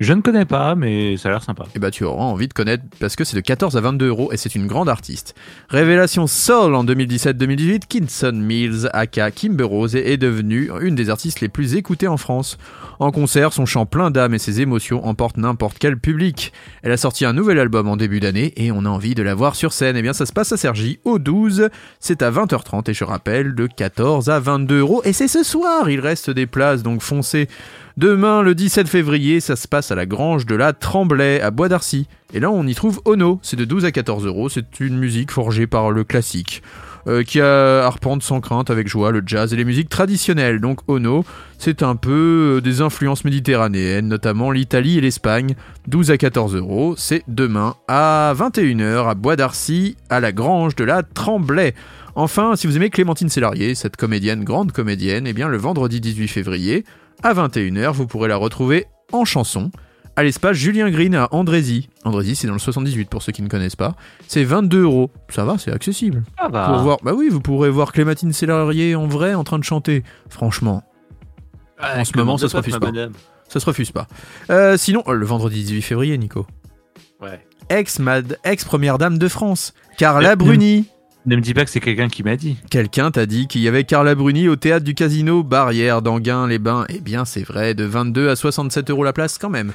Je ne connais pas, mais ça a l'air sympa. Eh bah tu auras envie de connaître parce que c'est de 14 à 22 euros et c'est une grande artiste. Révélation Soul en 2017-2018, Kinson Mills, aka Kimber Rose, est devenue une des artistes les plus écoutées en France. En concert, son chant plein d'âme et ses émotions emportent n'importe quel public. Elle a sorti un nouvel album en début d'année et on a envie de la voir sur scène. Eh bien ça se passe à Sergi au 12, c'est à 20h30 et je rappelle de 14 à 22 euros et c'est ce soir, il reste des places donc foncez. Demain, le 17 février, ça se passe à la Grange de la Tremblay, à Bois d'Arcy. Et là, on y trouve Ono, c'est de 12 à 14 euros, c'est une musique forgée par le classique. euh, qui arpente sans crainte avec joie le jazz et les musiques traditionnelles. Donc Ono, c'est un peu euh, des influences méditerranéennes, notamment l'Italie et l'Espagne. 12 à 14 euros, c'est demain à 21h à Bois d'Arcy, à la Grange de la Tremblay. Enfin, si vous aimez Clémentine Sélarié, cette comédienne, grande comédienne, eh bien le vendredi 18 février, à 21h, vous pourrez la retrouver en chanson à l'espace Julien Green à Andrézy. Andrézy, c'est dans le 78 pour ceux qui ne connaissent pas. C'est 22 euros. Ça va, c'est accessible. Ah bah. Pour voir, bah oui, vous pourrez voir Clémentine Sélarié en vrai en train de chanter. Franchement, en ce moment, ça se refuse pas. ça se refuse pas. Sinon, euh, le vendredi 18 février, Nico. Ouais. Ex-première dame de France, Carla Bruni. Ne me dis pas que c'est quelqu'un qui m'a dit. Quelqu'un t'a dit qu'il y avait Carla Bruni au théâtre du casino Barrière d'Anguin-les-Bains. Eh bien, c'est vrai, de 22 à 67 euros la place quand même.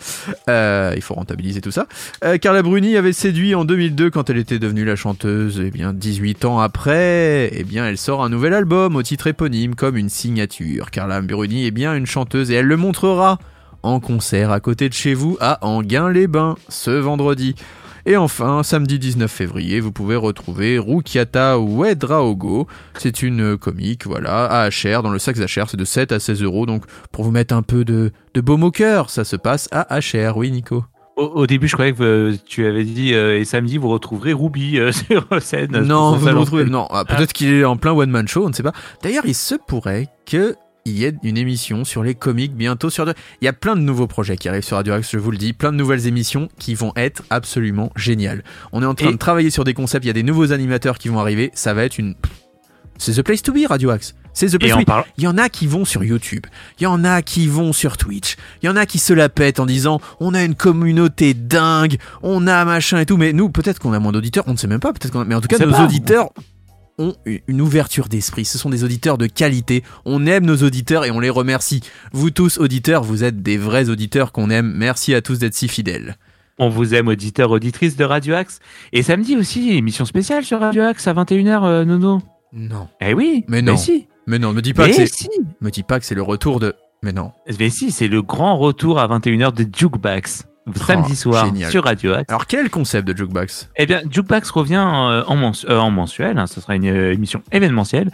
Euh, il faut rentabiliser tout ça. Euh, Carla Bruni avait séduit en 2002 quand elle était devenue la chanteuse. Eh bien, 18 ans après, eh bien, elle sort un nouvel album au titre éponyme comme une signature. Carla Bruni est bien une chanteuse et elle le montrera en concert à côté de chez vous à Anguin-les-Bains ce vendredi. Et enfin, samedi 19 février, vous pouvez retrouver Rukiata Wedraogo. C'est une euh, comique, voilà, à HR, dans le Saxe HR, c'est de 7 à 16 euros. Donc, pour vous mettre un peu de, de baume au cœur, ça se passe à HR, oui, Nico. Au, début, je croyais que euh, tu avais dit euh, et samedi vous retrouverez Ruby euh, sur scène. Non, vous le retrouvez. Non, ah, peut-être qu'il est en plein one-man show, on ne sait pas. D'ailleurs, il se pourrait que il y ait une émission sur les comiques bientôt sur. Il y a plein de nouveaux projets qui arrivent sur Radio Axe, je vous le dis, plein de nouvelles émissions qui vont être absolument géniales. On est en train Et- de travailler sur des concepts, il y a des nouveaux animateurs qui vont arriver, ça va être une. C'est the place to be, Radio Axe. C'est the place to be. Il y en a qui vont sur YouTube, il y en a qui vont sur Twitch, il y en a qui se la pètent en disant on a une communauté dingue, on a machin et tout, mais nous peut-être qu'on a moins d'auditeurs, on ne sait même pas, peut-être qu'on a... mais en tout cas nos pas. auditeurs ont une ouverture d'esprit, ce sont des auditeurs de qualité, on aime nos auditeurs et on les remercie. Vous tous auditeurs, vous êtes des vrais auditeurs qu'on aime, merci à tous d'être si fidèles. On vous aime, auditeurs, auditrices de Radio Axe. Et samedi aussi, émission spéciale sur Radio Axe à 21h, euh, Nono. Non. Eh oui. Mais non. si. Mais non, me dis pas Mais que c'est si. me dis pas que c'est le retour de mais non. Mais si, c'est le grand retour à 21h de Jukebox. Samedi soir Oh, génial. sur Radio Axe. Alors quel concept de Jukebox? Eh bien, Jukebox revient euh, en, euh, en mensuel, hein, ce sera une euh, émission événementielle.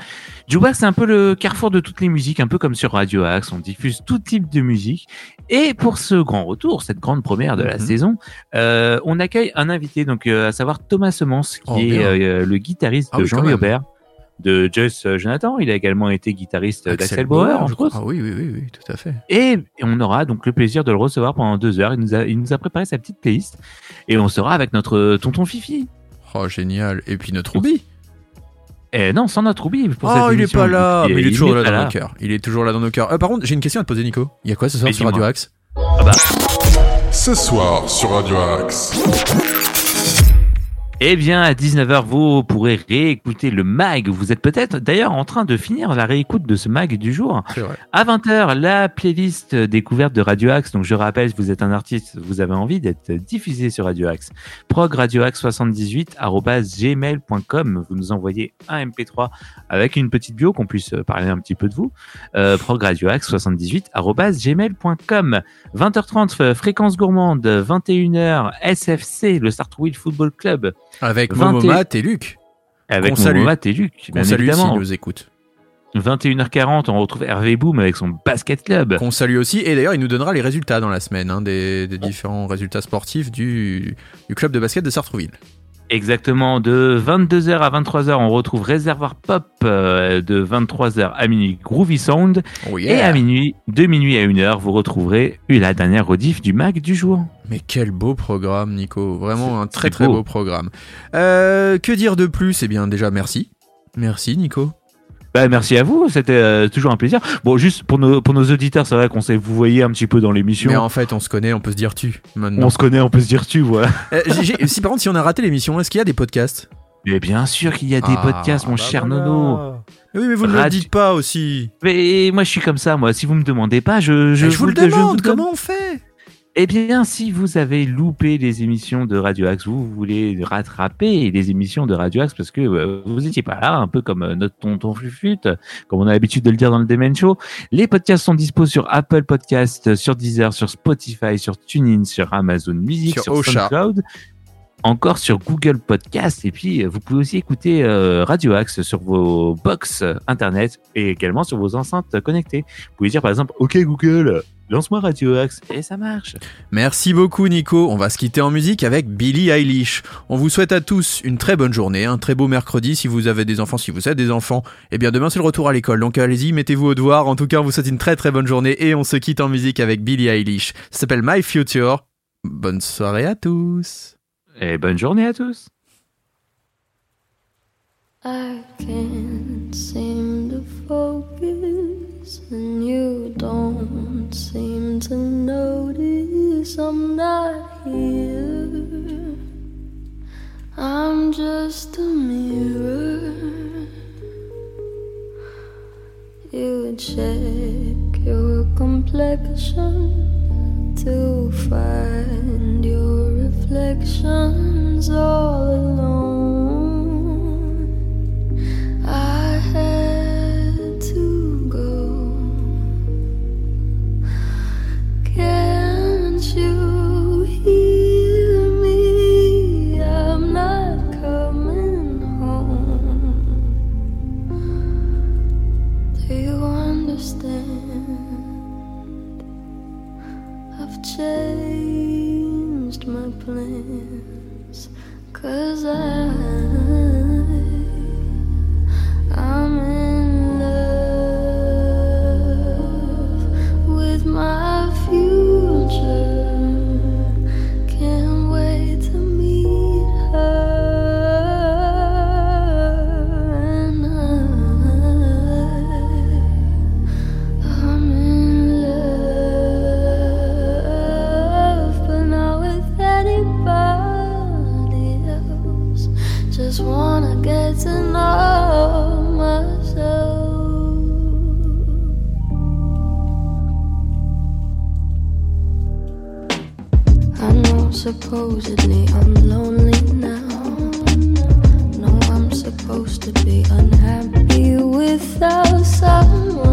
Jukebox, c'est un peu le carrefour de toutes les musiques, un peu comme sur Radio Axe, on diffuse tout type de musique. Et pour ce grand retour, cette grande première de la Mhm. saison, euh, on accueille un invité, donc euh, à savoir Thomas Semence, qui Oh, est euh, le guitariste Ah de oui, Jean même. De Joyce euh, Jonathan. Il a également été guitariste d'Axel Bauer, je entre crois. autres. Ah oui, oui, oui, oui, tout à fait. Et on aura donc le plaisir de le recevoir pendant deux heures. Il nous a, il nous a préparé sa petite playlist. Et on sera avec notre tonton Fifi. Oh génial. Et puis notre Ruby. Eh non, sans notre Ruby. pour Oh, cette il est pas là, mais il est toujours là dans là. nos cœurs. Il est toujours là dans nos cœurs. Euh, par contre, j'ai une question à te poser, Nico. Il y a quoi ce soir Mais sur Radio. Axe? Ah bah. Ce soir sur Radio Axe. Eh bien, à 19h, vous pourrez réécouter le mag. Vous êtes peut-être d'ailleurs en train de finir la réécoute de ce mag du jour. Vrai. À 20h, la playlist découverte de Radio Axe. Donc, je rappelle, si vous êtes un artiste, vous avez envie d'être diffusé sur Radio Axe. progradioaxe78.gmail.com. Vous nous envoyez un MP3 avec une petite bio qu'on puisse parler un petit peu de vous. Euh, progradioaxe78.gmail.com. 20h30, euh, fréquence gourmande. 21h, SFC, le Start Wheel Football Club. Avec 20 et- Momomat et Luc. Avec Matt et Luc, bien salue évidemment. nous écoutent. 21h40, on retrouve Hervé Boom avec son basket club. Qu'on salue aussi. Et d'ailleurs, il nous donnera les résultats dans la semaine, hein, des, des différents résultats sportifs du, du club de basket de Sartrouville. Exactement, de 22h à 23h, on retrouve Réservoir Pop, euh, de 23h à minuit Groovy Sound, Oh et à minuit, de minuit à 1h, vous retrouverez la dernière rediff du Mac du jour. Mais quel beau programme, Nico. Vraiment un très très beau. beau programme. Euh, que dire de plus? Eh bien, déjà, merci. Merci, Nico. Bah, merci à vous, c'était euh, toujours un plaisir. Bon, juste pour nos, pour nos auditeurs, c'est vrai qu'on s'est vous voyez un petit peu dans l'émission. Mais en fait, on se connaît, on peut se dire tu. Maintenant. On se connaît, on peut se dire tu, voilà. Euh, si par contre, si on a raté l'émission, est-ce qu'il y a des podcasts? Mais bien sûr qu'il y a des Ah, podcasts, mon bah cher voilà. Nono. Oui, mais vous ne le dites pas aussi. Mais moi, je suis comme ça, moi. Si vous me demandez pas, je, je, je vous le je demande, donne. comment on fait? Eh bien, si vous avez loupé les émissions de Radio Axe, vous voulez rattraper les émissions de Radio Axe parce que euh, vous étiez pas là, un peu comme euh, notre tonton Fluflute, comme on a l'habitude de le dire dans le Demen Show. Les podcasts sont dispo sur Apple Podcast, sur Deezer, sur Spotify, sur TuneIn, sur Amazon Music, Sur sur. SoundCloud. Encore sur Google Podcast et puis euh, vous pouvez aussi écouter euh, Radio Axe sur vos box internet et également sur vos enceintes connectées. Vous pouvez dire par exemple OK Google, lance-moi Radio Axe et ça marche. Merci beaucoup, Nico. On va se quitter en musique avec Billie Eilish. On vous souhaite à tous une très bonne journée, un très beau mercredi si vous avez des enfants, si vous êtes des enfants. Eh bien, demain, c'est le retour à l'école. Donc, allez-y, mettez-vous au devoir. En tout cas, on vous souhaite une très très bonne journée et on se quitte en musique avec Billie Eilish. Ça s'appelle My Future. Bonne soirée à tous. Et bonne journée à tous. I can't seem to focus, and you don't seem to notice I'm not here. I'm just a mirror. You check your complexion to find your reflections all alone. I had to go. Can't you changed my plans. Cause I supposedly I'm lonely now. No, I'm supposed to be unhappy without someone.